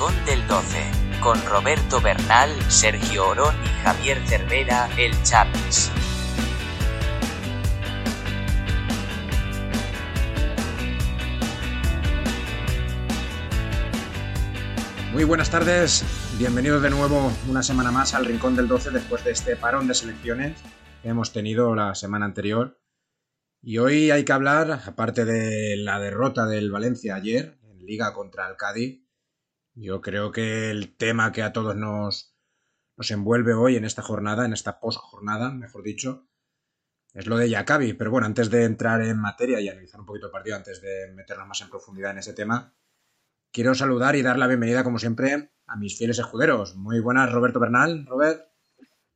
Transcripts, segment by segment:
Rincón del 12, con Roberto Bernal, Sergio Orón y Javier Cervera, el Chapis. Muy buenas tardes, bienvenidos de nuevo una semana más al Rincón del 12 después de este parón de selecciones que hemos tenido la semana anterior. Y hoy hay que hablar, aparte de la derrota del Valencia ayer en Liga contra el Cádiz, yo creo que el tema que a todos nos, nos envuelve hoy en esta jornada, en esta post-jornada, mejor dicho, es lo de Yakabi. Pero bueno, antes de entrar en materia y analizar un poquito el partido, antes de meternos más en profundidad en ese tema, quiero saludar y dar la bienvenida, como siempre, a mis fieles escuderos. Muy buenas, Roberto Bernal. Robert.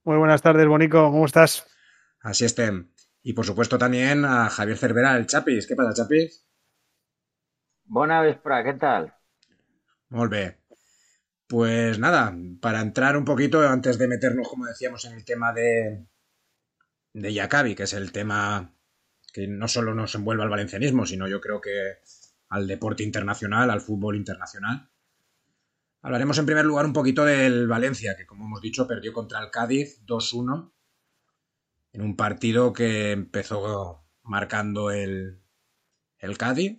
Muy buenas tardes, Bonico. ¿Cómo estás? Así estén. Y por supuesto también a Javier Cervera, el Chapis. ¿Qué pasa, Chapis? Buena vespra, ¿qué tal? Molt. Pues nada, para entrar un poquito, antes de meternos, como decíamos, en el tema de, de que es el tema que no solo nos envuelve al valencianismo, sino yo creo que al deporte internacional, al fútbol internacional. Hablaremos en primer lugar un poquito del Valencia, que como hemos dicho perdió contra el Cádiz 2-1 en un partido que empezó marcando el, el Cádiz.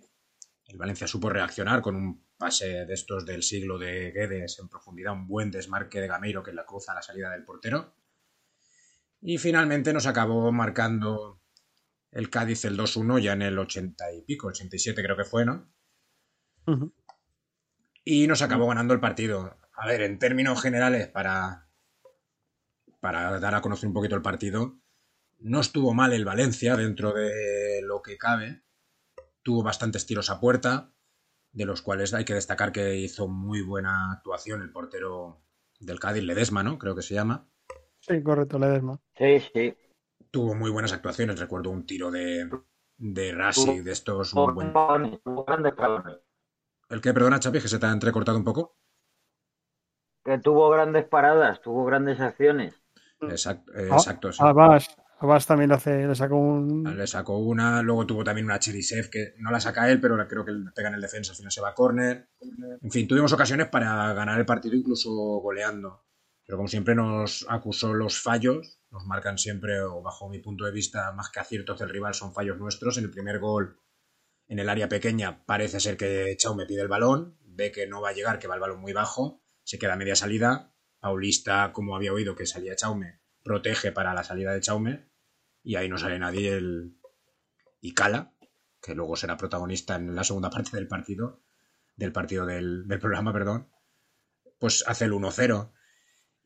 El Valencia supo reaccionar con un pase de estos del siglo de Guedes en profundidad, un buen desmarque de Gameiro que la cruza a la salida del portero. Y finalmente nos acabó marcando el Cádiz el 2-1 ya en el 80 y pico, 87 creo que fue, ¿no? Uh -huh. Y nos acabó ganando el partido. A ver, en términos generales, para, para dar a conocer un poquito el partido, no estuvo mal el Valencia dentro de lo que cabe. Tuvo bastantes tiros a puerta, de los cuales hay que destacar que hizo muy buena actuación el portero del Cádiz, Ledesma, ¿no? Creo que se llama. Sí, correcto, Ledesma. Sí, sí. Tuvo muy buenas actuaciones. Recuerdo un tiro de, de Rasi, de estos. Tuvo, Muy buen... tuvo grandes paradas. ¿El que, perdona, Chapi, que se te ha entrecortado un poco? Que tuvo grandes paradas, tuvo grandes acciones. Exacto, eh, exacto sí. Además, Abbas también le, hace, le sacó un. Le sacó una, luego tuvo también una Cherisev que no la saca él, pero creo que pega en el defensa, al final se va a córner. En fin, tuvimos ocasiones para ganar el partido, incluso goleando. Pero como siempre nos acusó los fallos, nos marcan siempre, o bajo mi punto de vista, más que aciertos del rival, son fallos nuestros. En el primer gol, en el área pequeña, parece ser que Chaume pide el balón, ve que no va a llegar, que va el balón muy bajo, se queda media salida. Paulista, como había oído que salía Chaume, protege para la salida de Chaume y ahí no sale nadie el y Cala, que luego será protagonista en la segunda parte del partido, del partido del, del programa, perdón, pues hace el 1-0.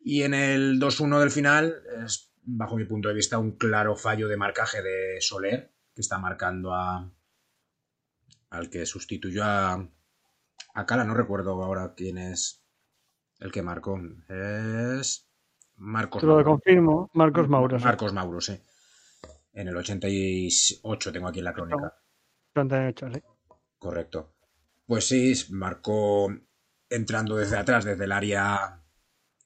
Y en el 2-1 del final es, bajo mi punto de vista, un claro fallo de marcaje de Soler, que está marcando a al que sustituyó a, a Cala, no recuerdo ahora quién es el que marcó. Es Marcos Te lo confirmo, Marcos Mauro. Sí. Marcos Mauro, sí. En el 88 tengo aquí en la crónica. 88, sí. Correcto. Pues sí, marcó entrando desde atrás, desde el área,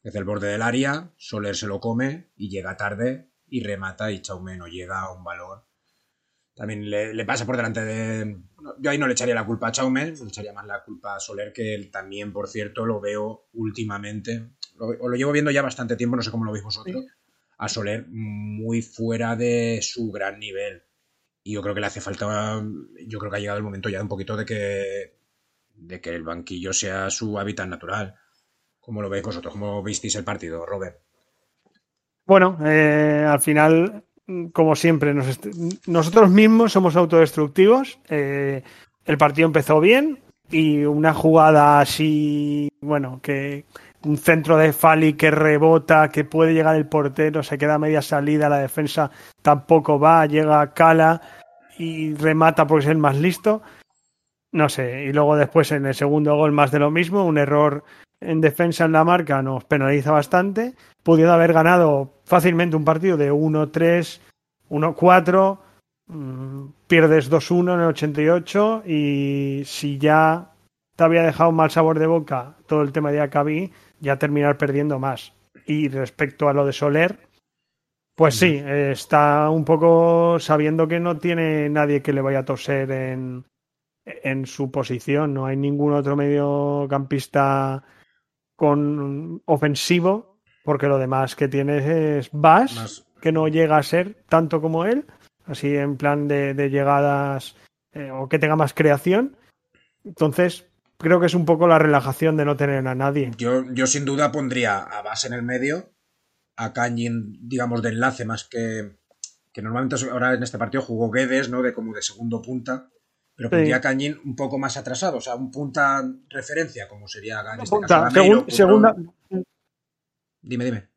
desde el borde del área, Soler se lo come y llega tarde y remata y Chaume no llega a un balón. También le, le, pasa por delante de... Yo ahí no le echaría la culpa a Chaume, le echaría más la culpa a Soler, que él también, por cierto, lo veo últimamente lo, lo, llevo viendo ya bastante tiempo, no sé cómo lo veis vosotros, sí. a Soler muy fuera de su gran nivel. Y yo creo que le hace falta, yo creo que ha llegado el momento ya un poquito de que, de que el banquillo sea su hábitat natural. ¿Cómo lo veis vosotros? ¿Cómo visteis el partido, Robert? Bueno, eh, al final, como siempre, nos nosotros mismos somos autodestructivos. Eh, el partido empezó bien y una jugada así, bueno, que un centro de Fali que rebota, que puede llegar el portero, se queda a media salida, la defensa tampoco va, llega Cala y remata porque es el más listo. No sé, y luego después en el segundo gol más de lo mismo, un error en defensa en la marca nos penaliza bastante, pudiendo haber ganado fácilmente un partido de 1-3, 1-4, mmm, pierdes 2-1 en el 88 y si ya te había dejado un mal sabor de boca todo el tema de Acabí, ya terminar perdiendo más. Y respecto a lo de Soler, pues sí, está un poco sabiendo que no tiene nadie que le vaya a toser en, en su posición. No hay ningún otro mediocampista con ofensivo, porque lo demás que tienes es Bass, que no llega a ser tanto como él, así en plan de, de llegadas eh, o que tenga más creación. Entonces, creo que es un poco la relajación de no tener a nadie. Yo, yo sin duda pondría a Bass en el medio, a Canyin, digamos, de enlace más que. Que normalmente ahora en este partido jugó Guedes, ¿no? De como de segundo punta. Pero Sí. pondría a Canyin un poco más atrasado, o sea, un punta referencia, como sería en este Punta, caso Gameiro, segun- Cutrón. segunda, Dime, dime.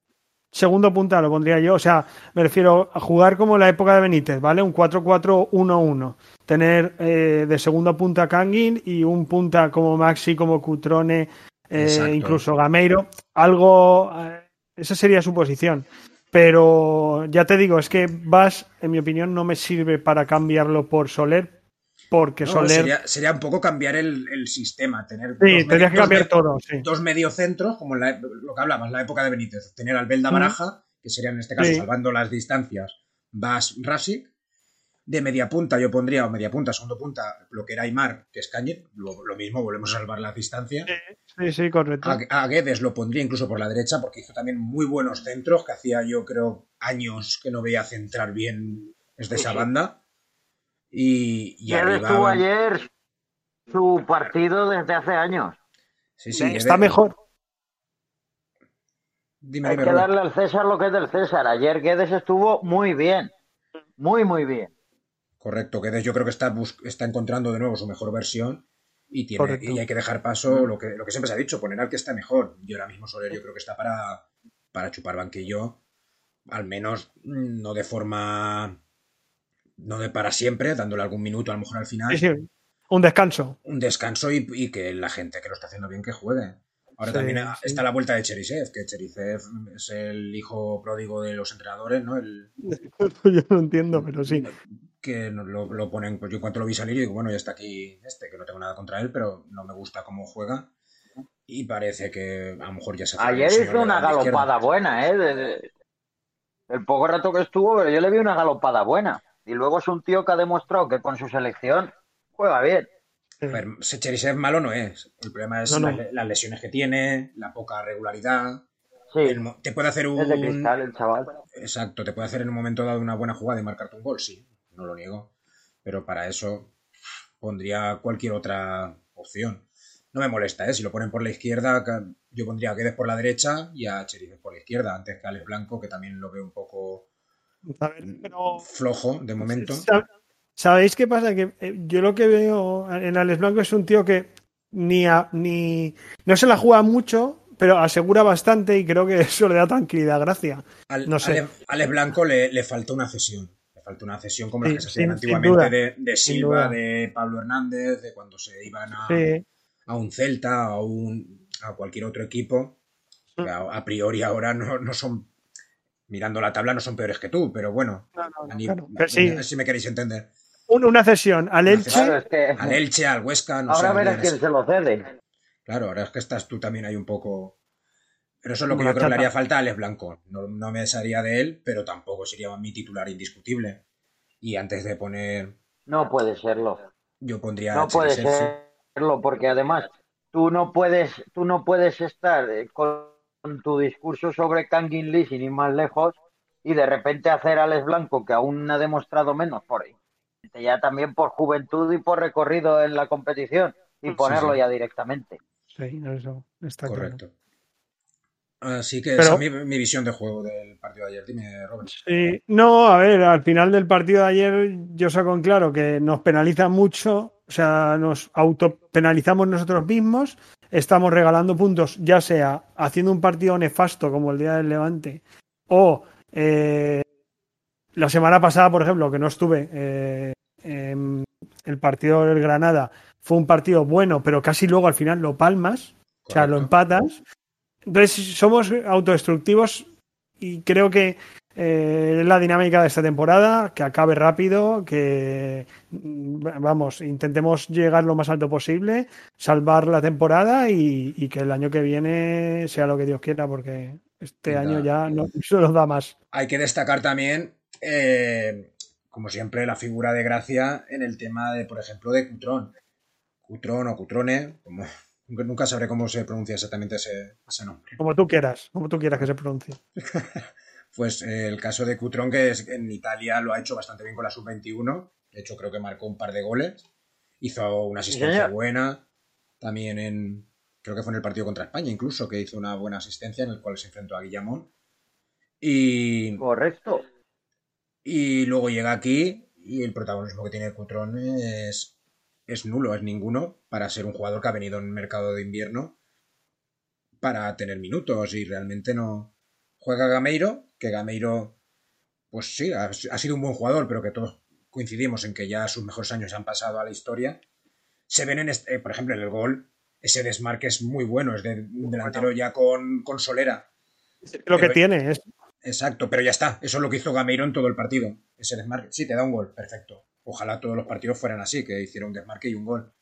Segundo punta lo pondría yo. O sea, me refiero a jugar como la época de Benítez, ¿vale? Un 4-4-1-1. Tener eh, de segunda punta a Kangin y un punta como Maxi, como Cutrone, eh, incluso Gameiro. Algo. eh, esa sería su posición. Pero ya te digo, es que Vas, en mi opinión, no me sirve para cambiarlo por Soler, porque No, Soler. sería, sería un poco cambiar el, el sistema, tener sí, tendrías que dos cambiar todo, sí. dos mediocentros, como en la, lo que hablabas, la época de Benítez, tener al Belda. Baraja, que sería en este caso, Sí. salvando las distancias, Bas Rasic. De media punta yo pondría, o media punta, segundo punta, lo que era Aymar, que es Cañet, lo, lo mismo, volvemos a salvar las distancias. Sí, sí, correcto. A, a Guedes lo pondría incluso por la derecha, porque hizo también muy buenos centros, que hacía yo creo años que no veía centrar bien desde esa banda. Y, y arriba- estuvo ayer su partido desde hace años. Sí, sí, Está mejor. Dime, Hay dime, que darle al César lo que es del César. Ayer Guedes estuvo muy bien. Muy, muy bien. Correcto, Guedes yo creo que está, bus- está encontrando de nuevo su mejor versión y, tiene, y hay que dejar paso lo que, lo que siempre se ha dicho, poner al que está mejor. Yo ahora mismo Soler yo creo que está para, para chupar banquillo, al menos mm, no de forma, no de para siempre, dándole algún minuto a lo mejor al final, Sí, sí. Un descanso. un descanso y, y que la gente que lo está haciendo bien que juegue. Ahora Sí, también sí. está la vuelta de Cherisev, que Cherisev es el hijo pródigo de los entrenadores, ¿no? El, Yo no entiendo, pero sí. que lo, lo ponen, pues yo en cuanto lo vi salir, digo, bueno, ya está aquí este, que no tengo nada contra él, pero no me gusta cómo juega. Y parece que a lo mejor ya se hace Ayer hizo una galopada buena, ¿eh? De- de- el poco rato que estuvo, pero yo le vi una galopada buena. Y luego es un tío que ha demostrado que con su selección juega bien. Pero Cherisev malo no es. El problema es No, no. Las, las lesiones que tiene, la poca regularidad. Sí, El te puede hacer un. es de cristal el chaval. Exacto, te puede hacer en un momento dado una buena jugada y marcarte un gol, sí, no lo niego. Pero para eso pondría cualquier otra opción. No me molesta, ¿eh? Si lo ponen por la izquierda, yo pondría a Guedes por la derecha y a Cherisev por la izquierda, antes que a Alex Blanco, que también lo veo un poco A ver, pero flojo de momento. ¿Sab- ¿Sabéis qué pasa? Que eh, yo lo que veo en Alex Blanco es un tío que ni, a- ni no se la juega mucho, pero asegura bastante y creo que eso le da tranquilidad, gracia. Al, No sé. Ale- Alex Blanco le, le falta una cesión. Le falta una cesión como Sí, la que se hacían antiguamente duda. de, de Silva, de Pablo Hernández, de cuando se iban a, Sí, a un Celta, a, un, a cualquier otro equipo, que a, a priori ahora no, no son, mirando la tabla, no son peores que tú, pero bueno, no, no, a ni- claro. Pero sí, a ver si me queréis entender. un- una cesión al Una Elche. Claro, es que Al Elche, al Huesca, no sé. ahora verás quién se lo cede. Claro, ahora es que estás tú también ahí un poco. Pero eso es lo que Como yo creo que le haría falta a Alex Blanco. No, no me desharía de él, pero tampoco sería mi titular indiscutible. Y antes de poner. No puede serlo. Yo pondría No puede serlo, porque además tú no puedes, tú no puedes estar eh, con tu discurso sobre Kangin Lee sin ir más lejos y de repente hacer a Alex Blanco, que aún ha demostrado menos por ahí. Ya también por juventud y por recorrido en la competición y ponerlo sí. ya directamente. Sí, eso está claro. Correcto. Así que Pero- esa es mi, mi visión de juego del partido de ayer. Dime, Robert. Sí, no, a ver, al final del partido de ayer yo saco en claro que nos penaliza mucho, o sea, nos autopenalizamos nosotros mismos, estamos regalando puntos, ya sea haciendo un partido nefasto como el día del Levante, o eh, la semana pasada, por ejemplo, que no estuve, eh, el partido del Granada fue un partido bueno, pero casi luego al final lo palmas, o sea, lo empatas. Entonces somos autodestructivos y creo que eh, la dinámica de esta temporada, que acabe rápido, que mm, vamos, intentemos llegar lo más alto posible, salvar la temporada y, y que el año que viene sea lo que Dios quiera, porque este año ya no se nos da más. Hay que destacar también, eh, como siempre, la figura de Gracia en el tema de, por ejemplo, de Cutrón. Cutrón o Cutrone, como, Nunca sabré cómo se pronuncia exactamente ese, nombre. Como tú quieras, como tú quieras que se pronuncie. pues eh, el caso de Cutrón, que es, en Italia lo ha hecho bastante bien con la sub-21. De hecho, creo que marcó un par de goles. Hizo una asistencia buena. También en. Creo que fue en el partido contra España, incluso, que hizo una buena asistencia en el cual se enfrentó a Guillamón. Y. Correcto. Y luego llega aquí y el protagonismo que tiene Cutrón es, es nulo, es ninguno para ser un jugador que ha venido en el mercado de invierno para tener minutos y realmente no. Juega Gameiro, que Gameiro, pues sí, ha, sido un buen jugador, pero que todos coincidimos en que ya sus mejores años han pasado a la historia. Se ven en, este, por ejemplo, en el gol, ese desmarque es muy bueno, es de un delantero ya con, con solera. Lo que tiene es Exacto, pero ya está. Eso es lo que hizo Gameiro en todo el partido. Ese desmarque. Sí, te da un gol, perfecto. Ojalá todos los partidos fueran así, que hiciera un desmarque y un gol.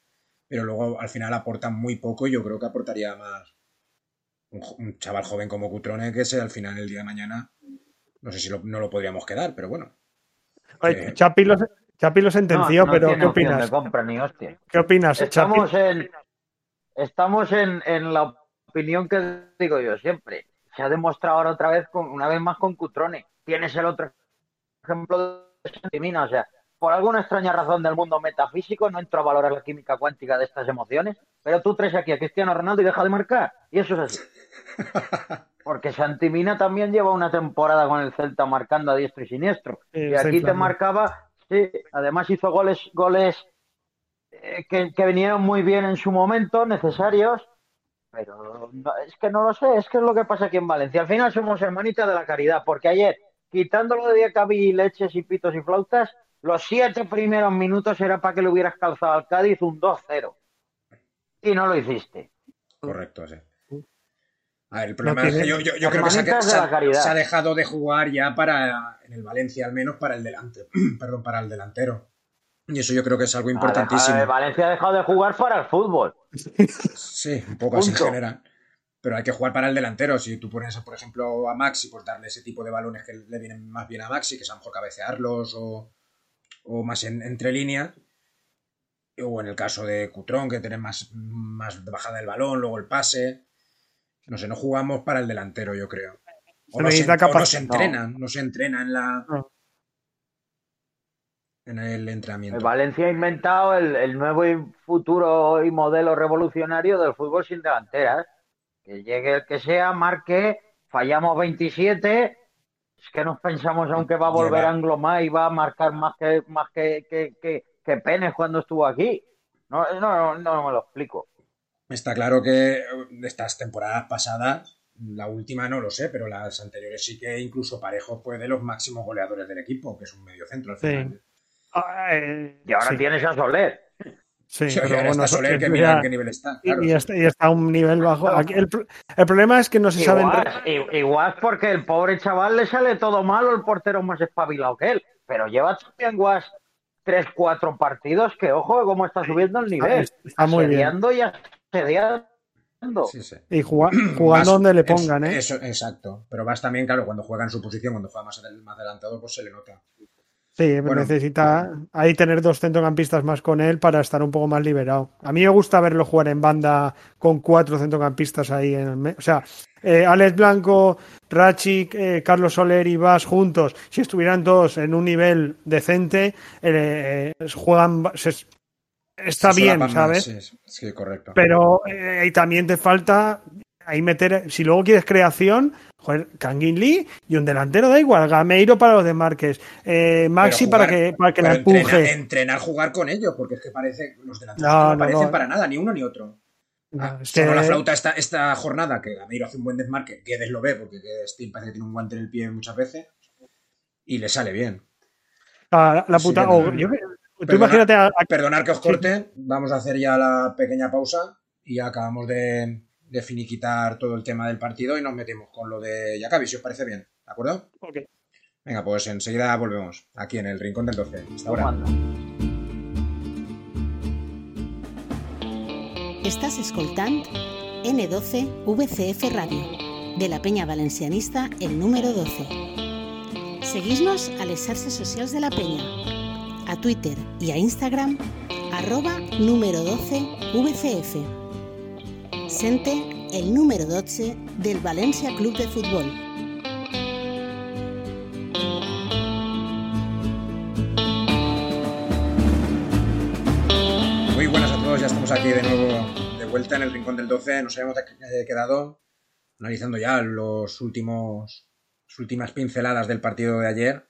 Pero luego al final aportan muy poco y yo creo que aportaría más un, chaval joven como Cutrone que ese al final el día de mañana no sé si no lo podríamos quedar, pero bueno. Oye, Chapi, lo, sentenció, pero ¿qué opinas? ¿Qué opinas, Estamos en estamos en, en la opinión que digo yo siempre se ha demostrado ahora otra vez, con, una vez más con Cutrone. Tienes el otro ejemplo de Santimina, o sea, por alguna extraña razón del mundo metafísico, no entro a valorar la química cuántica de estas emociones, pero tú traes aquí a Cristiano Ronaldo y deja de marcar, y eso es así. Porque Santimina también lleva una temporada con el Celta marcando a diestro y siniestro. y aquí te marcaba, sí, además hizo goles, goles eh, que, que vinieron muy bien en su momento, necesarios, pero es que no lo sé, es que es lo que pasa aquí en Valencia. Al final somos hermanitas de la caridad, porque ayer, quitándolo de Diacabí, leches y pitos y flautas, los siete primeros minutos era para que le hubieras calzado al Cádiz un 2-0. Y no lo hiciste. Correcto, sí. A ver, el problema es que yo, creo que se ha, dejado de jugar ya para, en el Valencia al menos, para el delante, perdón, para el delantero. Y eso yo creo que es algo importantísimo. Valencia ha dejado de jugar para el fútbol. Sí, un poco así en general. Pero hay que jugar para el delantero. Si tú pones, por ejemplo, a Maxi, pues darle ese tipo de balones que le vienen más bien a Maxi, que es a lo mejor cabecearlos o, o más en, entre líneas. O en el caso de Cutrón, que tiene más, más bajada del balón, luego el pase. No sé, no jugamos para el delantero, yo creo. O, no se, entrenan, no. se entrena en la, en el entrenamiento. Valencia ha inventado el, nuevo y futuro y modelo revolucionario del fútbol sin delanteras. Que llegue el que sea, marque, fallamos 27. Es que nos pensamos aunque va a volver a Anglomar y va a marcar más que más que, que, que, Penes cuando estuvo aquí. No, no, no, me lo explico. Está claro que estas temporadas pasadas, la última no lo sé, pero las anteriores sí que incluso Parejo fue de los máximos goleadores del equipo, que es un medio centro al final. Eh, y ahora tienes a Soler. Sí, pero bueno, Soler que mira qué nivel está. Y, está, a un nivel bajo. el, problema es que no se sabe. Igual porque el pobre chaval le sale todo malo, el portero más espabilado que él. Pero lleva también Guas tres, cuatro partidos que, ojo, cómo está subiendo el nivel. Está, muy bien. y asediando. Y jugando donde le pongan, ¿eh? Eso, exacto. Pero vas también, claro, cuando juega en su posición, cuando juega más, más adelantado, pues se le nota. Sí, necesita ahí tener dos centrocampistas más con él para estar un poco más liberado. A mí me gusta verlo jugar en banda con cuatro centrocampistas ahí en el medio. O sea, eh, Alex Blanco, Rachik, eh, Carlos Soler y Vas juntos, si estuvieran todos en un nivel decente, eh, juegan. Está bien, ¿sabes? Sí, correcto. Pero ahí también te falta ahí meter, si luego quieres creación, joder, Kangin Lee y un delantero da igual, Gameiro para los desmarques, eh, Maxi para que, para que la empuje. Entrenar, jugar con ellos, porque es que parece, los delanteros no, parecen para nada, ni uno ni otro. Ah, la flauta esta, esta jornada, que Gameiro hace un buen desmarque, Guedes lo ve, porque Steve parece que tiene un guante en el pie muchas veces, y le sale bien. Ah, la puta. Oh, tú imagínate a, Perdonar que os corte, vamos a hacer ya la pequeña pausa y acabamos de, de finiquitar todo el tema del partido y nos metemos con lo de Yakabi, si os parece bien. ¿De acuerdo? Ok. Venga, pues enseguida volvemos, aquí en el Rincón del 12. Hasta ahora. Estás escoltant N12 VCF Radio, de la Peña Valencianista, el número 12. Seguís-nos a les xarxes socials de la Peña, a Twitter i a Instagram, arroba número 12 VCF. presente el número 12 del Valencia Club de Fútbol. Muy buenas a todos, ya estamos aquí de nuevo de vuelta en el Rincón del 12. Nos habíamos quedado analizando ya los últimos, las últimas pinceladas del partido de ayer.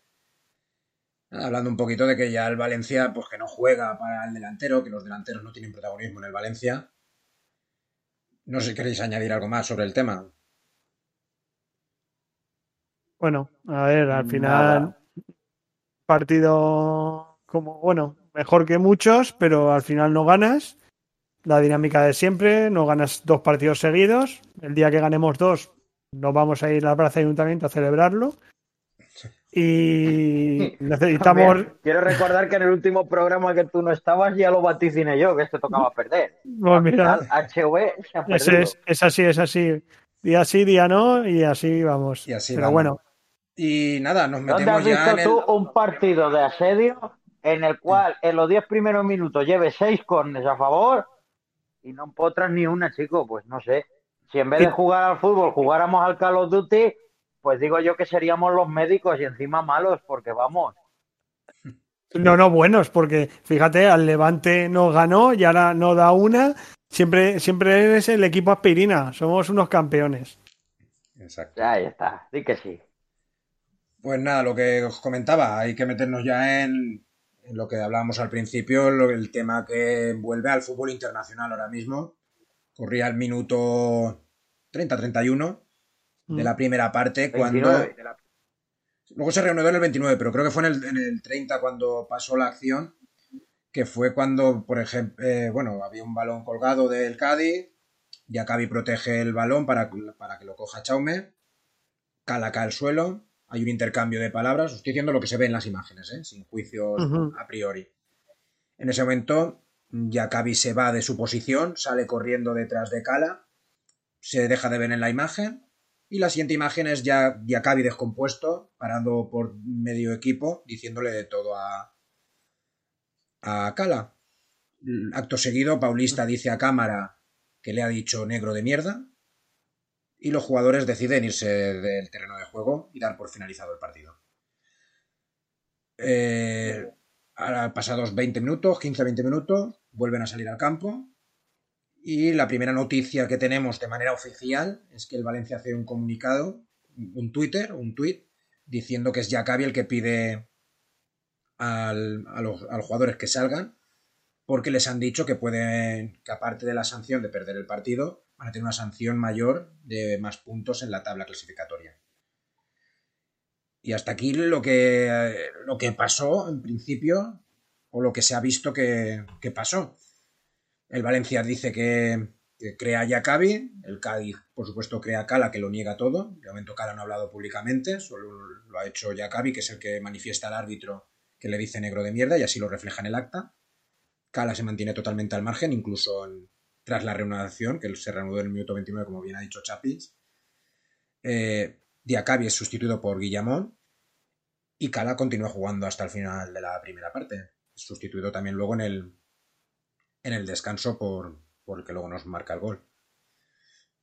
Hablando un poquito de que ya el Valencia, pues que no juega para el delantero, que los delanteros no tienen protagonismo en el Valencia. No sé si queréis añadir algo más sobre el tema. Bueno, a ver, al final Nada. partido como, bueno, mejor que muchos, pero al final no ganas. La dinámica de siempre, no ganas dos partidos seguidos. El día que ganemos dos, nos vamos a ir a la Plaza de Ayuntamiento a celebrarlo. Y necesitamos, También Quiero recordar que en el último programa que tú no estabas ya lo vaticiné yo, que este tocaba perder. pues mira, HV se ha ese perdido. es, es así, es así. Día sí, día no, y así vamos. Y así pero vamos. bueno, Y nada, nos ¿Dónde metemos has ya visto en el... tú un partido de asedio en el cual en los 10 primeros minutos lleve 6 cornes a favor y no empotras ni una, chico? Pues no sé. Si en vez de jugar al fútbol jugáramos al Call of Duty, pues digo yo que seríamos los médicos y encima malos, porque vamos. No, no, buenos, porque fíjate, al Levante nos ganó y ahora no da una. Siempre, siempre eres el equipo aspirina, somos unos campeones. Exacto. Ahí está, di que sí. Pues nada, lo que os comentaba, hay que meternos ya en, en lo que hablábamos al principio, lo- el tema que envuelve al fútbol internacional ahora mismo. Corría el minuto 30-31 de la primera parte, cuando... 29. Luego se en el 29, pero creo que fue en el, en el 30 cuando pasó la acción, que fue cuando, por ejemplo, eh, bueno, había un balón colgado del Cádiz, Jacabi protege el balón para, para que lo coja Chaume, Cala cae al suelo, hay un intercambio de palabras, os estoy diciendo lo que se ve en las imágenes, ¿eh? sin juicios a priori. En ese momento, Jacabi se va de su posición, sale corriendo detrás de Cala, se deja de ver en la imagen, y la siguiente imagen es ya Jacabi descompuesto, parado por medio equipo, diciéndole de todo a, a Cala. Acto seguido, Paulista dice a cámara que le ha dicho negro de mierda, y los jugadores deciden irse del terreno de juego y dar por finalizado el partido. Eh, ahora, pasados 20 minutos, 15-20 minutos, vuelven a salir al campo y la primera noticia que tenemos de manera oficial es que el Valencia hace un comunicado, un Twitter, un tweet, diciendo que es Jacabi el que pide al- a, los, a los jugadores que salgan, porque les han dicho que pueden, que aparte de la sanción de perder el partido, van a tener una sanción mayor de más puntos en la tabla clasificatoria. Y hasta aquí lo que, lo que pasó en principio, o lo que se ha visto que, que pasó. El Valencia dice que, crea a Jacabi, el Cádiz, por supuesto, crea a Cala, que lo niega todo. De momento Cala no ha hablado públicamente, solo lo ha hecho Jacabi, que es el que manifiesta al árbitro que le dice negro de mierda, y así lo refleja en el acta. Cala se mantiene totalmente al margen, incluso tras la reanudación, que se reanudó en el minuto 29, como bien ha dicho Chapis. Eh, es sustituido por Guillamón y Cala continúa jugando hasta el final de la primera parte. Sustituido también luego en el, en el descanso por, por el que luego nos marca el gol.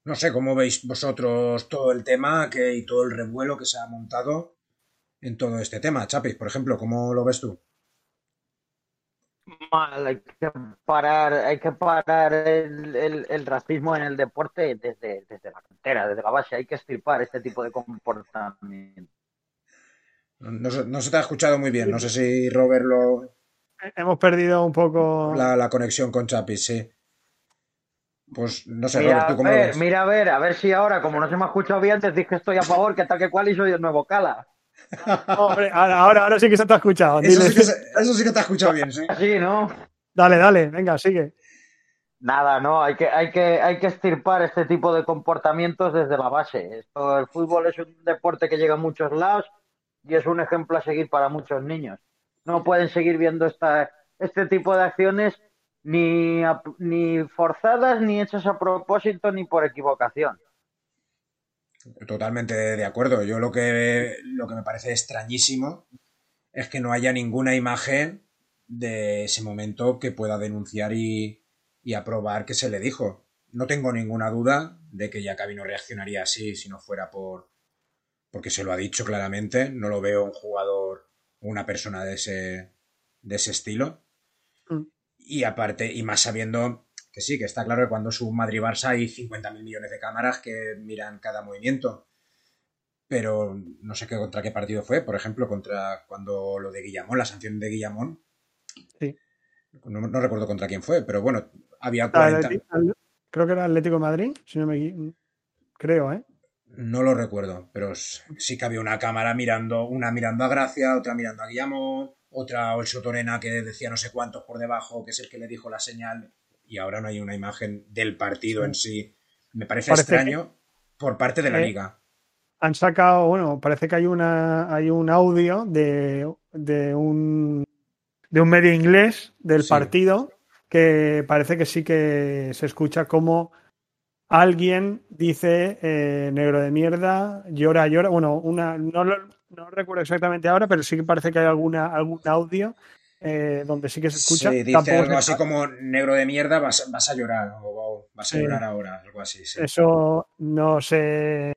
No sé cómo veis vosotros todo el tema que, y todo el revuelo que se ha montado en todo este tema. Chapis, por ejemplo, ¿cómo lo ves tú? Mal, hay que parar, hay que parar el, el- el racismo en el deporte desde, desde la cantera, desde la base. Hay que estirpar este tipo de comportamiento. No, no se te ha escuchado muy bien. No sé si Robert lo, Hemos perdido un poco. la, la conexión con Chapis, sí. Pues no sé, Mira Robert, ¿tú a cómo lo ver, ves? mira a ver, a ver si ahora, como no se me ha escuchado bien, decís que estoy a favor, que tal que cual y soy el nuevo Cala. Hombre, ahora, ahora, ahora sí que se te ha escuchado. Eso sí, que, se- eso sí que te ha escuchado bien, sí. Así, ¿no? Dale, dale, venga, sigue. Nada, no, hay que, hay que, hay que estirpar este tipo de comportamientos desde la base. Esto, el fútbol es un deporte que llega a muchos lados y es un ejemplo a seguir para muchos niños. No pueden seguir viendo este tipo de acciones ni, ni forzadas, ni hechas a propósito, ni por equivocación. Totalmente de acuerdo. Yo lo que, lo que me parece extrañísimo es que no haya ninguna imagen de ese momento que pueda denunciar y, y aprobar que se le dijo. no tengo ninguna duda de que Jacabi no reaccionaría así si no fuera por. porque se lo ha dicho claramente. No lo veo un jugador una persona de ese, de ese estilo. Mm. Y aparte, y más sabiendo que sí, que está claro que cuando es un Madrid-Barça hay 50.000 millones de cámaras que miran cada movimiento. Pero no sé qué contra qué partido fue, por ejemplo, contra cuando lo de Guillamón, la sanción de Guillamón. Sí. No, no recuerdo contra quién fue, pero bueno, había Al 40. Atleti- al- creo que era Atlético de Madrid, si no me creo, ¿eh? No lo recuerdo, pero sí que había una cámara mirando, una mirando a Gracia, otra mirando a Guillamón, otra a Olso Torena que decía no sé cuántos por debajo, que es el que le dijo la señal, y ahora no hay una imagen del partido en sí. Me parece, Parece extraño por parte de la Eh, liga. Han sacado, bueno, parece que hay una hay un audio de, de un de un medio inglés del Sí. partido que parece que sí que se escucha como alguien dice eh, negro de mierda, llora, llora. Bueno, una no recuerdo exactamente ahora, pero sí que parece que hay alguna algún audio eh, donde sí que se escucha. Sí, dice Tampoco algo así como negro de mierda, vas, vas a llorar, o, vas a Sí. llorar ahora, algo así. sí. Eso no sé.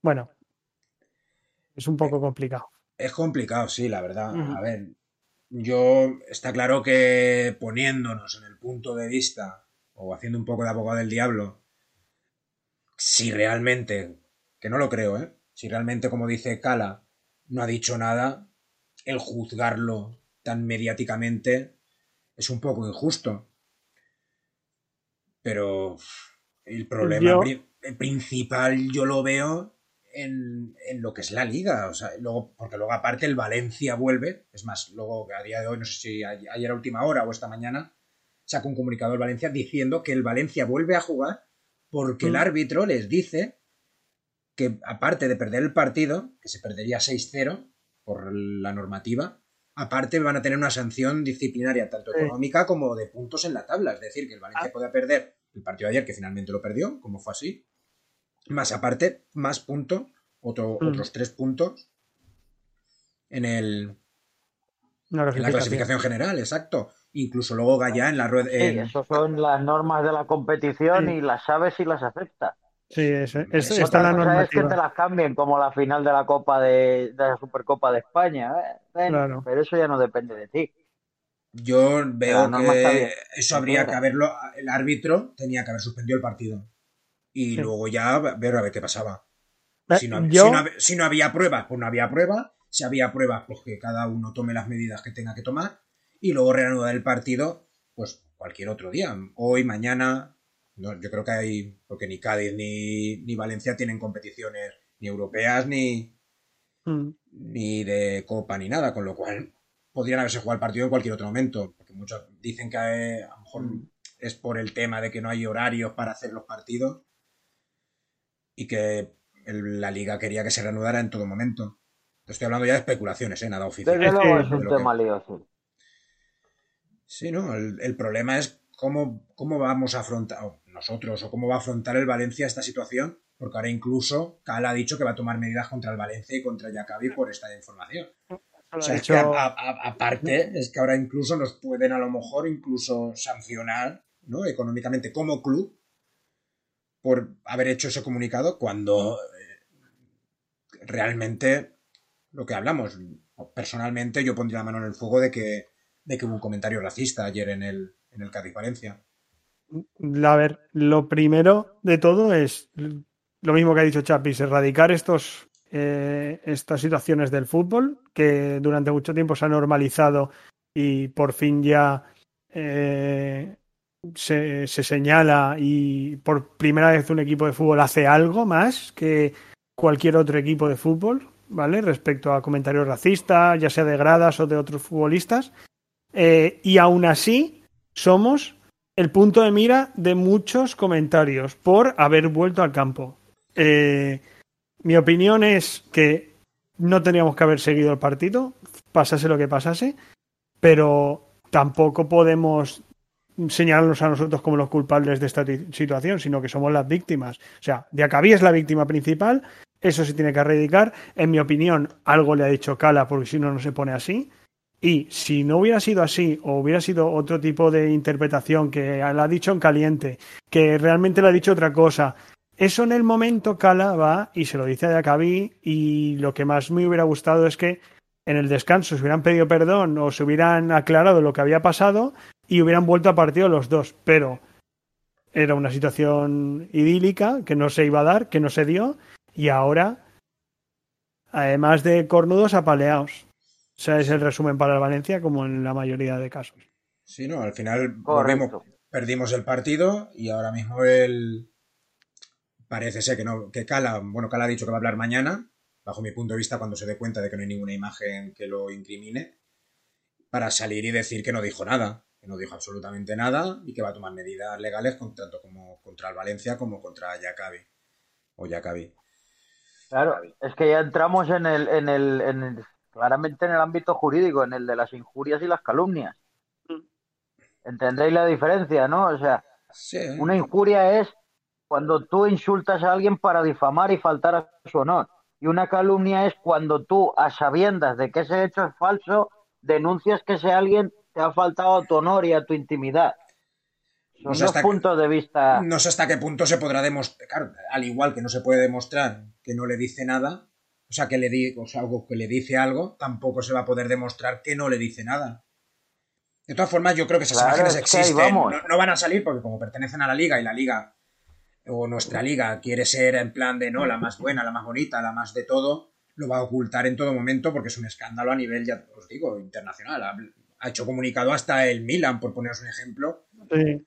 Bueno, es un poco complicado. Es complicado, sí, la verdad. A ver, yo está claro que poniéndonos en el punto de vista o haciendo un poco de abogado del diablo, si realmente, que no lo creo, ¿eh? Si realmente, como dice Cala, no ha dicho nada, el juzgarlo tan mediáticamente es un poco injusto. Pero el problema Yo- pri- el principal yo lo veo en, en lo que es la liga. O sea, luego, porque luego aparte el Valencia vuelve. Es más, luego a día de hoy, no sé si ayer a última hora o esta mañana, saca un comunicado el Valencia diciendo que el Valencia vuelve a jugar porque el Mm. árbitro les dice que aparte de perder el partido, que se perdería 6-0 por la normativa, aparte van a tener una sanción disciplinaria tanto económica como de puntos en la tabla. Es decir, que el Valencia Ah. puede perder el partido de ayer, que finalmente lo perdió, como fue así, más aparte, más puntos, otro- Mm. otros tres puntos en, el, en la clasificación general, exacto. Incluso luego Gaya en la rueda. Sí, en- eso son las normas de la competición Sí. y las sabes y las aceptas. Sí, es, es- Eso está la es que te las cambien, como la final de la Copa de, de la Supercopa de España. ¿eh? Claro. Pero eso ya no depende de ti. Yo veo que eso habría que haberlo. El árbitro tenía que haber suspendido el partido. Y Sí. luego ya ver a ver qué pasaba. Eh, Si no, yo- si no si no había pruebas, pues no había pruebas. Si había pruebas, pues que cada uno tome las medidas que tenga que tomar. Y luego reanudar el partido, pues cualquier otro día. Hoy, mañana. No, yo creo que hay. Porque ni Cádiz ni, ni Valencia tienen competiciones ni europeas ni, Mm, ni de Copa ni nada. Con lo cual podrían haberse jugado el partido en cualquier otro momento. Porque muchos dicen que eh, a lo mejor Mm. es por el tema de que no hay horarios para hacer los partidos. Y que el- la liga quería que se reanudara en todo momento. Estoy hablando ya de especulaciones, ¿eh? Nada oficial. Desde Es luego es un lo que- tema lioso. Sí, ¿no? El, el problema es cómo, cómo vamos a afrontar, o nosotros, o cómo va a afrontar el Valencia esta situación, porque ahora incluso Cal ha dicho que va a tomar medidas contra el Valencia y contra Jacabi por esta información. O sea, es que a- a- aparte, es que ahora incluso nos pueden a lo mejor incluso sancionar, ¿no? Económicamente como club por haber hecho ese comunicado cuando eh, realmente lo que hablamos, personalmente yo pondría la mano en el fuego de que, de que hubo un comentario racista ayer en el, en el Cádiz. A ver, lo primero de todo es lo mismo que ha dicho Chapis, erradicar estos, eh, estas situaciones del fútbol que durante mucho tiempo se ha normalizado y por fin ya eh, se, se señala y por primera vez un equipo de fútbol hace algo más que cualquier otro equipo de fútbol, ¿vale? Respecto a comentarios racistas, ya sea de gradas o de otros futbolistas. Eh, y aún así somos el punto de mira de muchos comentarios por haber vuelto al campo. Eh, mi opinión es que no teníamos que haber seguido el partido, pasase lo que pasase, pero tampoco podemos señalarnos a nosotros como los culpables de esta situación, sino que somos las víctimas. O sea, Diacabí es la víctima principal, eso se tiene que erradicar. En mi opinión, algo le ha dicho Cala, porque si no, no se pone así. Y si no hubiera sido así, o hubiera sido otro tipo de interpretación, que la ha dicho en caliente, que realmente le ha dicho otra cosa, eso en el momento Cala va y se lo dice a Yacabí y lo que más me hubiera gustado es que en el descanso se hubieran pedido perdón o se hubieran aclarado lo que había pasado y hubieran vuelto a partido los dos. Pero era una situación idílica que no se iba a dar, que no se dio y ahora, además de cornudos, apaleados. O sea, es el resumen para el Valencia, como en la mayoría de casos. Sí, no, al final volvemos, perdimos el partido y ahora mismo él parece ser que no, que Cala, bueno, Cala ha dicho que va a hablar mañana, bajo mi punto de vista, cuando se dé cuenta de que no hay ninguna imagen que lo incrimine, para salir y decir que no dijo nada, que no dijo absolutamente nada y que va a tomar medidas legales tanto como contra el Valencia como contra Yacabi o Yacabi. Claro, es que ya entramos en el, en el, en el claramente en el ámbito jurídico, en el de las injurias y las calumnias. Mm. ¿Entendéis la diferencia, no? O sea, una injuria es cuando tú insultas a alguien para difamar y faltar a su honor. Y una calumnia es cuando tú, a sabiendas de que ese hecho es falso, denuncias que ese alguien te ha faltado a tu honor y a tu intimidad. Son no dos puntos de vista. No sé hasta qué punto se podrá demostrar, al igual que no se puede demostrar que no le dice nada, o sea, que le, di, o sea, algo, que le dice algo, tampoco se va a poder demostrar que no le dice nada. De todas formas, yo creo que esas imágenes existen. No, no, van a salir porque como pertenecen a la liga y la liga o nuestra liga quiere ser en plan de no, la más buena, la más bonita, la más de todo, lo va a ocultar en todo momento porque es un escándalo a nivel, ya os digo, internacional. Ha, hecho comunicado hasta el Milan, por poneros un ejemplo. Sí.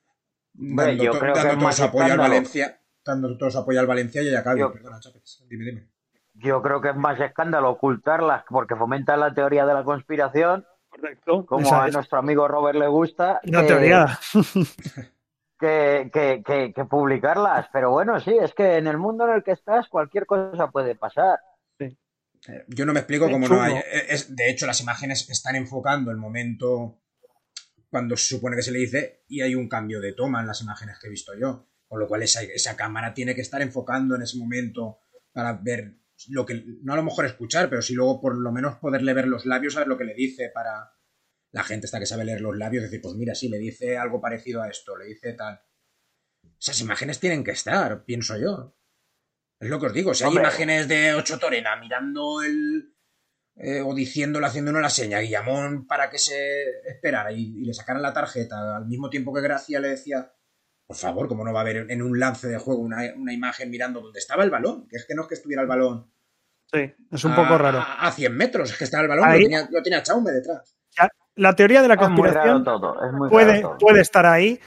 Dando, yo creo dando todo su apoyo al Valencia. Dando todo su apoyo al Valencia y ya Perdona, Chávez. Dime, dime yo creo que es más escándalo ocultarlas porque fomenta la teoría de la conspiración. Correcto. Como a nuestro amigo Robert le gusta. La teoría. Que, que, que, publicarlas. Pero bueno, sí, es que en el mundo en el que estás cualquier cosa puede pasar. Sí. Eh, yo no me explico cómo no hay. Eh, es, de hecho, las imágenes están enfocando el momento cuando se supone que se le dice y hay un cambio de toma en las imágenes que he visto yo. Con lo cual esa, esa cámara tiene que estar enfocando en ese momento para ver lo que, no a lo mejor escuchar, pero sí luego por lo menos poderle ver los labios, saber lo que le dice para la gente está que sabe leer los labios, decir, pues mira, sí, le dice algo parecido a esto, le dice tal. Esas imágenes tienen que estar, pienso yo. Es lo que os digo, si hay imágenes de Ocho Torena mirando el... Eh, o diciéndole, haciéndole la seña a Guillamón para que se esperara y, le sacaran la tarjeta al mismo tiempo que Gracia le decía por favor, ¿cómo no va a haber en un lance de juego una, imagen mirando dónde estaba el balón? Que es que no es que estuviera el balón. Sí, es un poco raro. A 100 metros, es que estaba el balón, lo tenía, Chaume detrás. La teoría de la conspiración puede, puede estar ahí,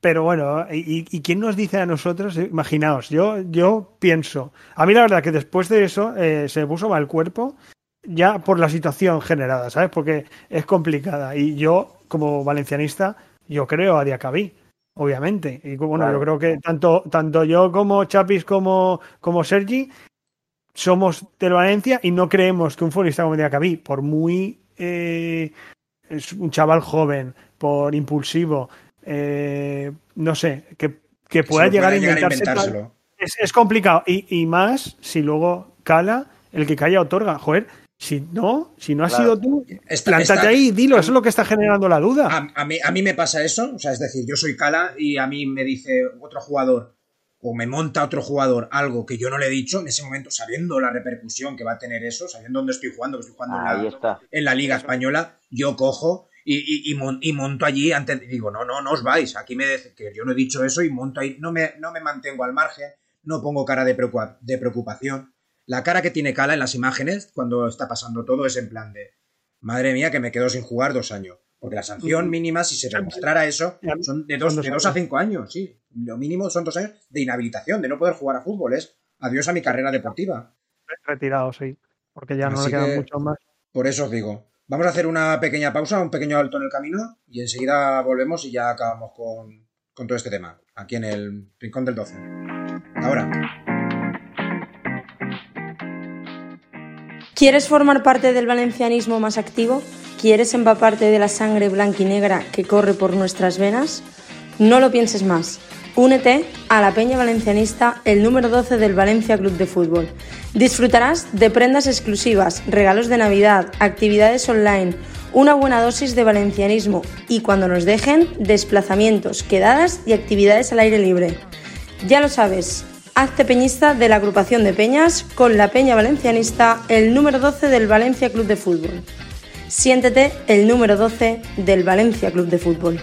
pero bueno, ¿y, quién nos dice a nosotros? Imaginaos, yo, yo pienso, a mí la verdad que después de eso eh, se me puso mal el cuerpo, ya por la situación generada, ¿sabes? Porque es complicada. Y yo, como valencianista, yo creo a Diacabí obviamente. Y bueno, yo creo que tanto, tanto yo como Chapis como, como Sergi somos del Valencia y no creemos que un futbolista como Diacabí, por muy eh, es un chaval joven, por impulsivo, eh, no sé, que, que pueda llegar a inventarse. es, es, complicado. Y, y más si luego cala el que calla otorga. Joder, si no, si no has sido tú, plántate ahí, dilo, eso es lo que está generando la duda. A, mí, a mí me pasa eso, o sea, es decir, yo soy Cala y a mí me dice otro jugador o me monta otro jugador algo que yo no le he dicho, en ese momento, sabiendo la repercusión que va a tener eso, sabiendo dónde estoy jugando, que estoy jugando en, la, Liga Española, yo cojo y, y, monto allí antes, digo, no, no, no os vais, aquí me que yo no he dicho eso y monto ahí, no me, no me mantengo al margen, no pongo cara de, de preocupación la cara que tiene Cala en las imágenes cuando está pasando todo es en plan de, madre mía, que me quedo sin jugar dos años. Porque la sanción mínima, si se demostrara eso, son de dos, de dos a cinco años, sí. Lo mínimo son dos años de inhabilitación, de no poder jugar a fútbol. Es adiós a mi carrera deportiva. Retirado, sí. Porque ya no le quedan mucho más. Por eso os digo. Vamos a hacer una pequeña pausa, un pequeño alto en el camino y enseguida volvemos y ya acabamos con, con todo este tema. Aquí en el Rincón del 12. Ahora. ¿Quieres formar parte del valencianismo más activo? ¿Quieres empaparte de la sangre blanca y negra que corre por nuestras venas? No lo pienses más. Únete a la Peña Valencianista, el número 12 del Valencia Club de Fútbol. Disfrutarás de prendas exclusivas, regalos de Navidad, actividades online, una buena dosis de valencianismo y cuando nos dejen, desplazamientos, quedadas y actividades al aire libre. Ya lo sabes, hazte peñista de la agrupación de peñas con la peña valencianista, el número 12 del Valencia Club de Fútbol. Siéntete el número 12 del Valencia Club de Fútbol.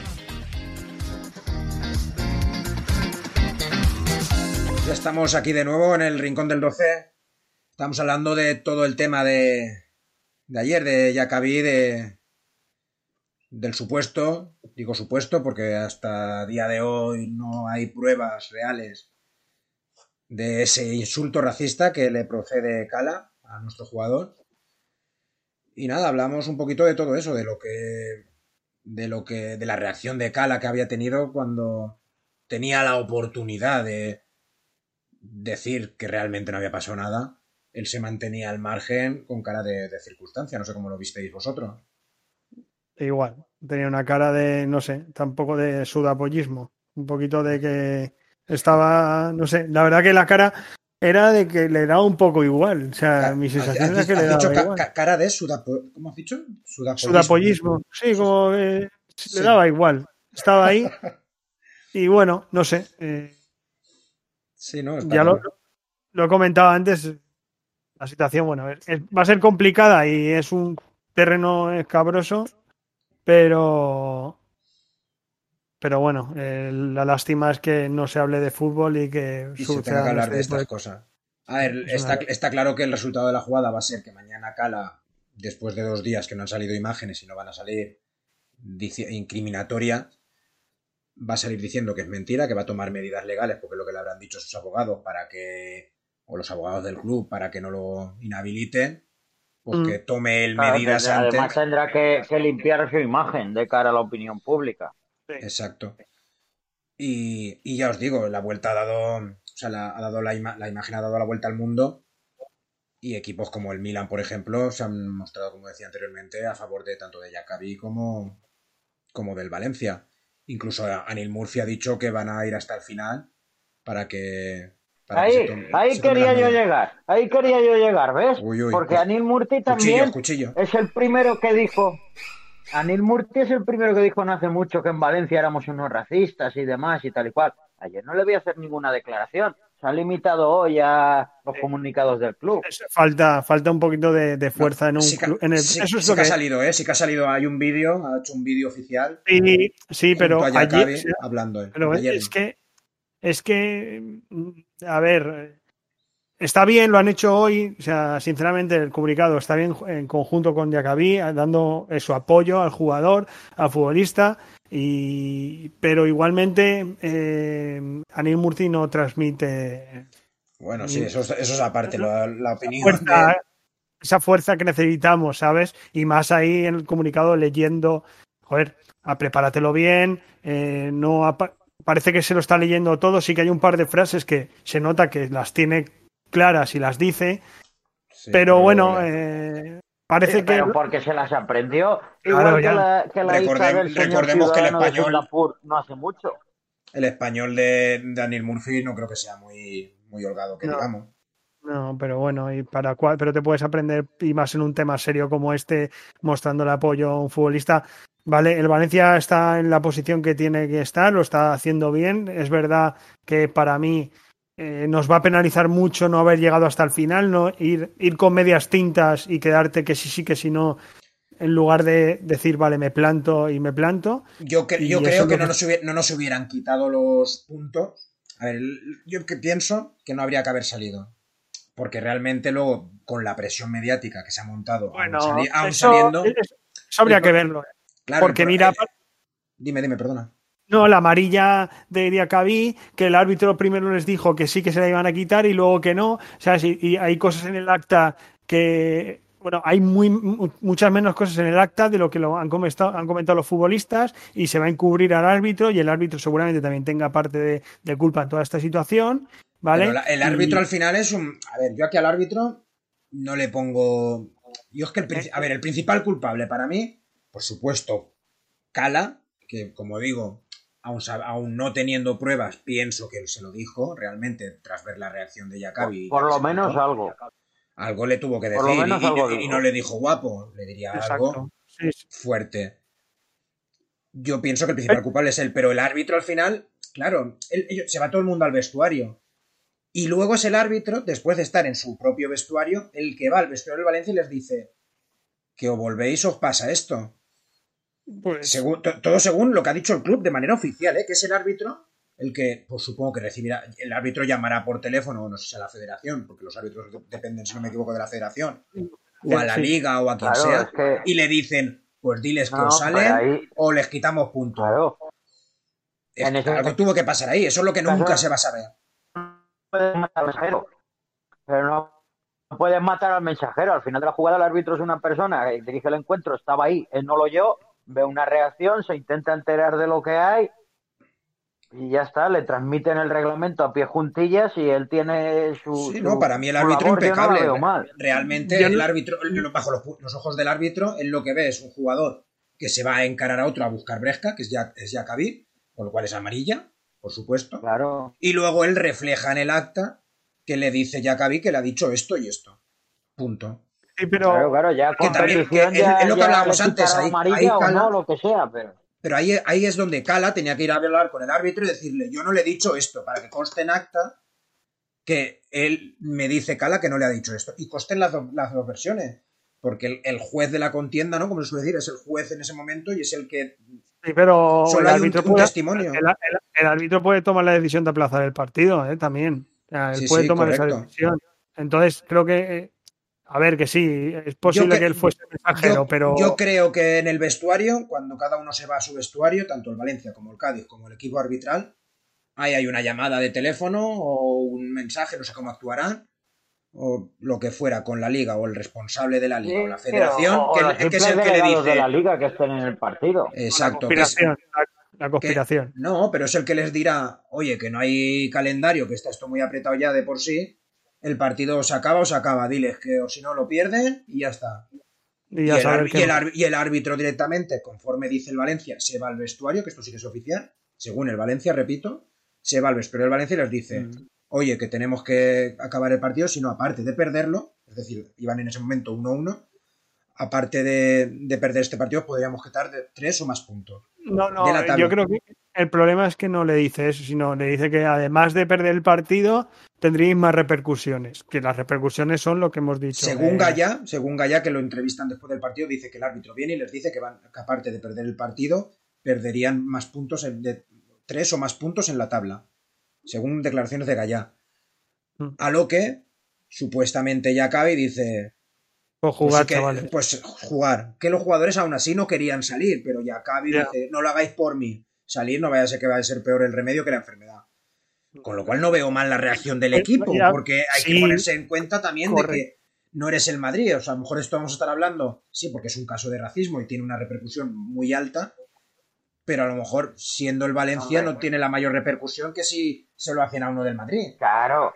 Ya estamos aquí de nuevo en el Rincón del 12. Estamos hablando de todo el tema de, de ayer, de Jacabí, de, del supuesto, digo supuesto porque hasta día de hoy no hay pruebas reales de ese insulto racista que le procede Cala a nuestro jugador. Y nada, hablamos un poquito de todo eso, de lo que. de lo que. de la reacción de Cala que había tenido cuando tenía la oportunidad de decir que realmente no había pasado nada. Él se mantenía al margen con cara de, de circunstancia. No sé cómo lo visteis vosotros. Igual, tenía una cara de, no sé, tampoco de sudapollismo. Un poquito de que estaba, no sé, la verdad que la cara era de que le daba un poco igual. O sea, mi sensación era que le daba dicho igual. ca- cara de sudapo... ¿Cómo has dicho? Sudapollismo. Sudapollismo. Sí, como que Sí. le daba igual. Estaba ahí. Y bueno, no sé. eh, Sí, no, está ya lo, lo he comentado antes. La situación, bueno, es- es- va a ser complicada y es un terreno escabroso, pero. Pero bueno, eh, la lástima es que no se hable de fútbol y que Y se tenga que hablar de este tipo estas de cosas. A ver, Es está, una- está claro que el resultado de la jugada va a ser que mañana Cala, después de dos días que no han salido imágenes y no van a salir incriminatorias, va a salir diciendo que es mentira, que va a tomar medidas legales, porque es lo que le habrán dicho sus abogados para que, o los abogados del club, para que no lo inhabiliten, pues Mm. que tome él Claro, medidas antes. además tendrá que, que limpiar su imagen de cara a la opinión pública. Exacto. Y, y ya os digo, la vuelta ha dado, o sea, la, ha dado la, ima- la imagen ha dado la vuelta al mundo y equipos como el Milan, por ejemplo, se han mostrado, como decía anteriormente, a favor de tanto de Jackaby como, como del Valencia. Incluso Anil Murphy ha dicho que van a ir hasta el final para que... para que Ahí, tome- ahí quería yo llegar, ahí quería yo llegar, ¿ves? Uy, uy, Porque pues- Anil Cuchillo, también cuchillo. es el primero que dijo, Anil Murti es el primero que dijo no hace mucho que en Valencia éramos unos racistas y demás y tal y cual. Ayer no le voy a hacer ninguna declaración, se han limitado hoy a los comunicados del club. Falta, falta un poquito de, de fuerza en un Sí que- club. en el- sí- eso es sí lo que que ha salido, ¿eh? Sí que ha salido, hay un vídeo, ha hecho un vídeo oficial. Sí, sí, pero ayer, hablando. eh, pero ayer es no. que es que a ver está bien lo han hecho hoy o sea sinceramente el comunicado está bien en conjunto con Diacabí dando eh, su apoyo al jugador al futbolista y pero igualmente eh, Anil Murti no transmite Bueno, sí, eso, es- eso es aparte, la, la opinión. fuerza, de- esa fuerza que necesitamos, ¿sabes? Y más ahí en el comunicado leyendo, joder, a prepáratelo bien, eh, no parece que se lo está leyendo todo, sí que hay un par de frases que se nota que las tiene claras y las dice, sí, pero bueno, eh, parece Sí, que pero porque se las aprendió. Claro, Igual ya. que la, que la hija del señor recordemos que el ciudadano de español- no hace mucho. el español de Daniel Murphy no creo que sea muy, muy holgado, que No. digamos. No, pero bueno, y para cuál, pero te puedes aprender y más en un tema serio como este, mostrando el apoyo a un futbolista. Vale, el Valencia está en la posición que tiene que estar, lo está haciendo bien. Es verdad que para mí eh, nos va a penalizar mucho no haber llegado hasta el final, no ir, ir con medias tintas y quedarte que sí, sí, que si no, en lugar de decir, vale, me planto y me planto. Yo, creo que no nos, hubiera- no nos hubieran quitado los puntos. A ver, yo que pienso que no habría que haber salido. Porque realmente luego, con la presión mediática que se ha montado, aún Bueno, sali- aún eso, saliendo. eso habría que verlo. claro, porque mira, eh, dime, dime, perdona. No, la amarilla de Diacabí, que el árbitro primero les dijo que sí que se la iban a quitar y luego que no. O sea, sí, y hay cosas en el acta que. Bueno, hay muy, mu- muchas menos cosas en el acta de lo que lo han comentado, han comentado los futbolistas y se va a encubrir al árbitro y el árbitro seguramente también tenga parte de, de culpa en toda esta situación. ¿Vale? Pero el árbitro Y- al final es un. A ver, yo aquí al árbitro no le pongo. Yo es que el. A ver, el principal culpable para mí, por supuesto, Cala, que como digo, aún, aún no teniendo pruebas, pienso que él se lo dijo realmente tras ver la reacción de Por, Jackaby. por lo menos algo. Algo le tuvo que decir y, no le dijo guapo, le diría Exacto. algo. fuerte. Yo pienso que el principal culpable es él, pero el árbitro al final, claro, se va todo el mundo al vestuario. Y luego es el árbitro, después de estar en su propio vestuario, el que va al vestuario del Valencia y les dice que o volvéis o os pasa esto. Pues... todo según lo que ha dicho el club de manera oficial, ¿eh? que es el árbitro el que, pues supongo que recibirá, el árbitro llamará por teléfono, no sé si a la federación, porque los árbitros dependen, si no me equivoco, de la federación, o a la liga o a quien sea, y le dicen, pues diles que os salen o les quitamos puntos. Claro. algo tuvo que pasar ahí, eso es lo que nunca se va a saber. Puedes matar al mensajero, pero no, puedes matar al mensajero. Al final de la jugada, el árbitro es una persona que dirige el encuentro, estaba ahí, él no lo oyó, ve una reacción, se intenta enterar de lo que hay y ya está, le transmiten el reglamento a pie juntillas y él tiene su. Sí, no, para mí el árbitro impecable. Realmente, el árbitro, bajo los, ojos del árbitro, él lo que ve es un jugador que se va a encarar a otro a buscar Bresca, que es ya es con lo cual es amarilla, por supuesto. Claro. Y luego él refleja en el acta que le dice Jacabi que le ha dicho esto y esto. Punto. Sí, pero. Claro, ya que también, es, lo que hablábamos antes. Ahí, ahí no, lo que sea, pero. Pero ahí, ahí es donde Cala tenía que ir a hablar con el árbitro y decirle, yo no le he dicho esto, para que conste en acta que él me dice Cala que no le ha dicho esto. Y consten las, las dos versiones. Porque el, juez de la contienda, ¿no? Como se suele decir, es el juez en ese momento y es el que. Sí, pero solo el hay árbitro un, puede, testimonio. El, árbitro puede tomar la decisión de aplazar el partido, ¿eh? También. él puede tomar esa decisión. Entonces, creo que eh, a ver, que sí, es posible que, él fuese mensajero, pero. Yo creo que en el vestuario, cuando cada uno se va a su vestuario, tanto el Valencia como el Cádiz, como el equipo arbitral, ahí hay una llamada de teléfono o un mensaje, no sé cómo actuarán, o lo que fuera con la liga, o el responsable de la liga, o la federación, que, es el que le dice. de la liga que estén en el partido. Exacto. La conspiración. la, conspiración. no, pero es el que les dirá, oye, que no hay calendario, que está esto muy apretado ya de por sí el partido se acaba o se acaba. Diles que o si no lo pierden y ya está. Y, el, árbitro directamente, conforme dice el Valencia, se va al vestuario, que esto sí que es oficial, según el Valencia, repito, se va al vestuario del Valencia y les dice, mm. oye, que tenemos que acabar el partido, sino aparte de perderlo, es decir, iban en ese momento 1-1, aparte de, perder este partido, podríamos quitar de tres o más puntos. No, no, yo creo que el problema es que no le dice eso, sino le dice que además de perder el partido, tendríais más repercusiones. Que las repercusiones son lo que hemos dicho. Según Gaya, según Gaya, que lo entrevistan después del partido, dice que el árbitro viene y les dice que, van, que aparte de perder el partido, perderían más puntos, de tres o más puntos en la tabla. Según declaraciones de Gaya. Mm. A lo que supuestamente ya cabe y dice. Pues jugar, pues, pues, jugar. Que los jugadores aún así no querían salir, pero ya cabe dice, no lo hagáis por mí. Salir no vaya a ser que va a ser peor el remedio que la enfermedad. Con lo cual no veo mal la reacción del equipo, porque hay que ponerse en cuenta también de que no eres el Madrid. O sea, a lo mejor esto vamos a estar hablando, sí, porque es un caso de racismo y tiene una repercusión muy alta, pero a lo mejor siendo el Valencia no tiene la mayor repercusión que si se lo hacen a uno del Madrid. Claro.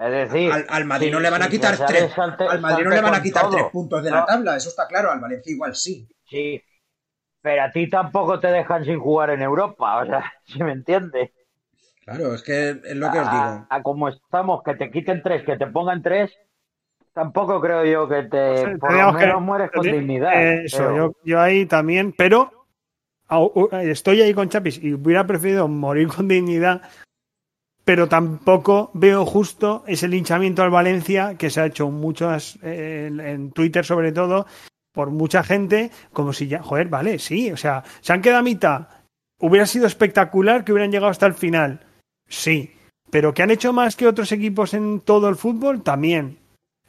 Es decir, al, Madrid no le van a quitar tres, al Madrid no le van a quitar tres puntos de la tabla, eso está claro, al Valencia igual sí. Sí, pero a ti tampoco te dejan sin jugar en Europa, o sea, si me entiendes. Claro, es que es lo que os digo. A, como estamos, que te quiten tres, que te pongan tres, tampoco creo yo que te. por lo menos mueres con dignidad. Eso, yo, ahí también, pero estoy ahí con Chapis y hubiera preferido morir con dignidad, pero tampoco veo justo ese linchamiento al Valencia que se ha hecho muchas en, Twitter sobre todo por mucha gente, como si ya, joder, vale, sí, o sea, se han quedado a mitad. Hubiera sido espectacular que hubieran llegado hasta el final Sí, pero que han hecho más que otros equipos en todo el fútbol, también.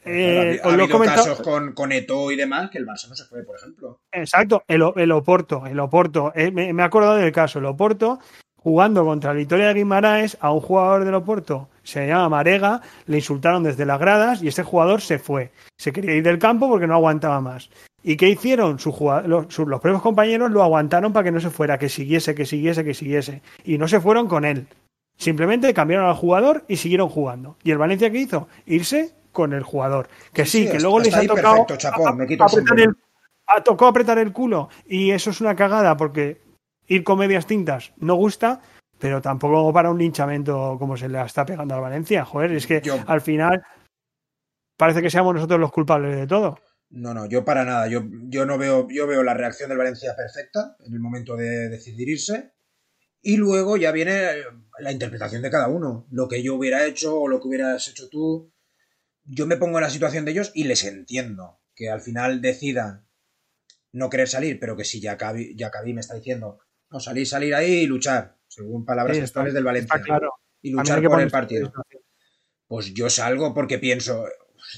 Eh, ha, habido casos con, con Eto y demás que el Barça no se fue, por ejemplo. Exacto, el, el Oporto, el Oporto. Eh, me, he acordado del caso, el Oporto jugando contra Victoria de Guimaraes a un jugador del Oporto, se llama Marega, le insultaron desde las gradas y ese jugador se fue. Se quería ir del campo porque no aguantaba más. ¿Y qué hicieron? Su los, los propios compañeros lo aguantaron para que no se fuera, que siguiese, que siguiese, que siguiese. Y no se fueron con él. Simplemente cambiaron al jugador y siguieron jugando. ¿Y el Valencia qué hizo? Irse con el jugador. Que sí, que luego les ha tocado apretar el, ha tocado apretar el culo. Y eso es una cagada porque ir con medias tintas no gusta, pero tampoco para un linchamiento como se le está pegando al Valencia. Joder, es que al final parece que seamos nosotros los culpables de todo. No, no, yo para nada. Yo, yo no veo, yo veo la reacción del Valencia perfecta en el momento de decidir irse. Y luego ya viene la interpretación de cada uno. Lo que yo hubiera hecho o lo que hubieras hecho tú. Yo me pongo en la situación de ellos y les entiendo. Que al final decidan no querer salir, pero que si ya Jacabi me está diciendo, no, salir, salir ahí y luchar, según palabras Sí, actuales está- del Valencia. está claro. Y luchar por el partido. Pues yo salgo porque pienso,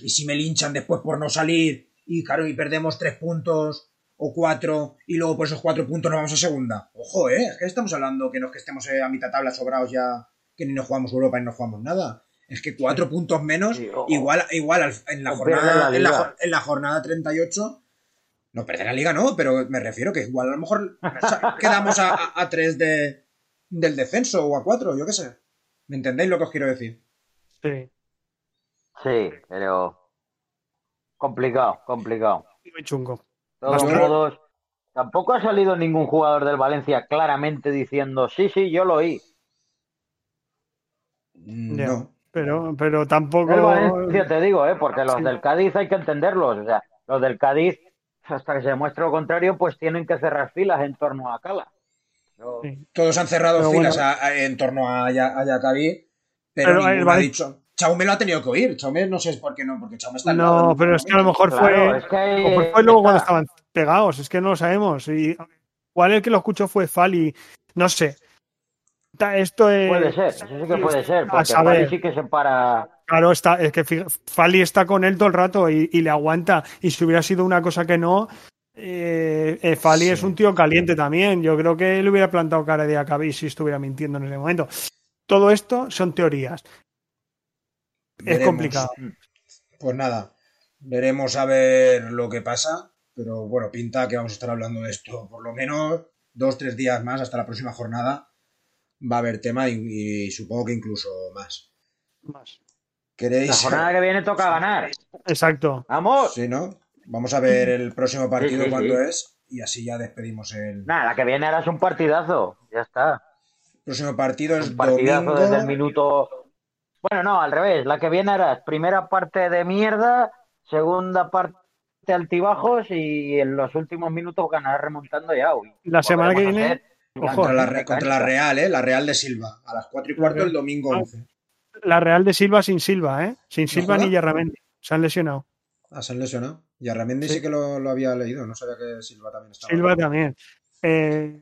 ¿y si me linchan después por no salir? Y claro, y perdemos tres puntos o cuatro, y luego por esos cuatro puntos nos vamos a segunda. Ojo, ¿eh? Es que estamos hablando que no es que estemos eh, a mitad tabla sobrados ya, que ni nos jugamos Europa ni nos jugamos nada. Es que cuatro puntos menos, Sí, igual, igual al- en, la jornada, la en, la, en la jornada 38, no perder la liga no, pero me refiero que igual a lo mejor quedamos a, a- a tres de, del descenso o a cuatro, yo qué sé. ¿Me entendéis lo que os quiero decir? Sí, Sí, pero complicado, complicado. muy chungo. Todos Bastante. modos, tampoco ha salido ningún jugador del Valencia claramente diciendo, sí, sí, yo lo oí. Mm, Ya. No. Pero, pero tampoco. El Valencia, te digo, ¿eh? porque los Sí. del Cádiz hay que entenderlos. O sea, los del Cádiz, hasta que se demuestre lo contrario, pues tienen que cerrar filas en torno a Cala. Sí. Todos han cerrado Pero filas bueno. a- a- en torno a, Ya- a Yacabi, pero, Pero el ha dicho. Chaume lo ha tenido que oír. Chaume no sé por qué no, porque Chaume está al No, lado del pero es que a lo mejor Claro, fue. es que fue luego cuando estaban pegados, es que no lo sabemos. Y igual el que lo escuchó fue Fali, no sé. Esto es. Puede ser, eso sí que puede ser, A porque saber. Fali sí que se para. Claro, está, es que Fali está con él todo el rato y, y le aguanta. Y si hubiera sido una cosa que no, eh, eh, Fali Sí. es un tío caliente también. Yo creo que le hubiera plantado cara de Acabí si estuviera mintiendo en ese momento. Todo esto son teorías. Es complicado. Pues nada, veremos a ver lo que pasa. Pero bueno, pinta que vamos a estar hablando de esto por lo menos dos, tres días más hasta la próxima jornada. Va a haber tema y, y supongo que incluso más. Más. ¿Queréis? La jornada que viene toca ganar. Exacto. ¡Vamos! Sí, ¿no? Vamos a ver el próximo partido Sí, sí, cuando sí. es y así ya despedimos el Nada, la que viene ahora es un partidazo. Ya está. próximo partido. Es Un partidazo domingo. desde el minuto. Bueno, no, al revés. La que viene ahora es primera parte de mierda, segunda parte altibajos y en los últimos minutos ganar remontando ya. Uy, La semana que viene, ojo, Contra la, contra. Real, ¿eh? La Real de Silva. A las 4 y cuarto el domingo Ah. 11. La Real de Silva sin Silva, ¿eh? Sin Silva ni Yarramendi. Se han lesionado. Ah, se han lesionado. Y a Ramendi sí, Sí. que lo, lo había leído. No sabía que Silva también estaba. Silva también. Eh,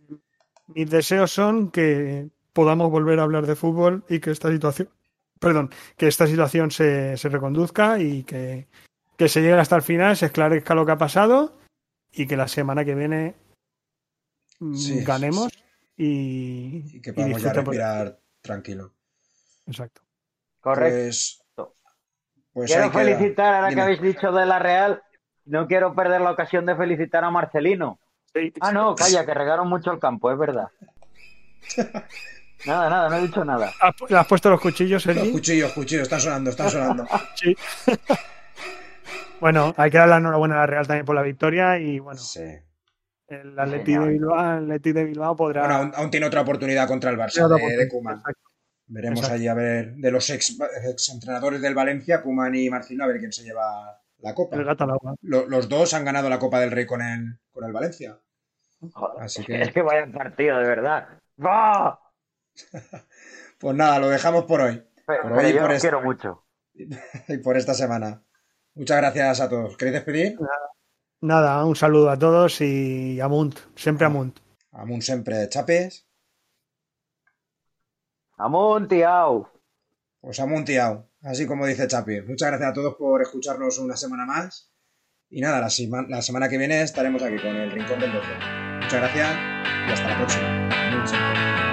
mis deseos son que podamos volver a hablar de fútbol y que esta situación, perdón, que esta situación se, se reconduzca y que, que se llegue hasta el final, se esclarezca lo que ha pasado y que la semana que viene mm, Sí. ganemos y, Y que y podamos ya respirar tranquilo. Exacto. Correcto. Pues. Pues quiero felicitar, ahora Dime. que habéis dicho de la Real, no quiero perder la ocasión de felicitar a Marcelino. Ah, no, calla, que regaron mucho el campo, es verdad. Nada, nada, no he dicho nada. ¿Has, pu- le has puesto los cuchillos, Los Sergi? cuchillos, cuchillos, están sonando, están sonando. Sí. bueno, hay que dar la enhorabuena a la Real también por la victoria y bueno, Sí. el Atleti de Bilbao, el Atleti de Bilbao podrá Bueno, aún, aún tiene otra oportunidad contra el Barça de, de exacto. Veremos Exacto. allí a ver de los ex, ex entrenadores del Valencia, Kuman y Marcino, a ver quién se lleva la copa. el gato al agua. Lo- los dos han ganado la Copa del Rey con el, con el Valencia. Joder, Así es, que- es que vaya partido, de verdad. ¡Ah! Pues nada, lo dejamos por hoy Pero, Por pero hoy y yo por os este. quiero mucho. y por esta semana. Muchas gracias a todos. ¿Queréis despedir? Nada, un saludo a todos y Amunt, siempre Amunt. Amun siempre chapes. Amuntiao. Pues amuntiao, así como dice Chapi. Muchas gracias a todos por escucharnos una semana más. Y nada, la, la semana que viene estaremos aquí con el Rincón del Doce. Muchas gracias y hasta la próxima.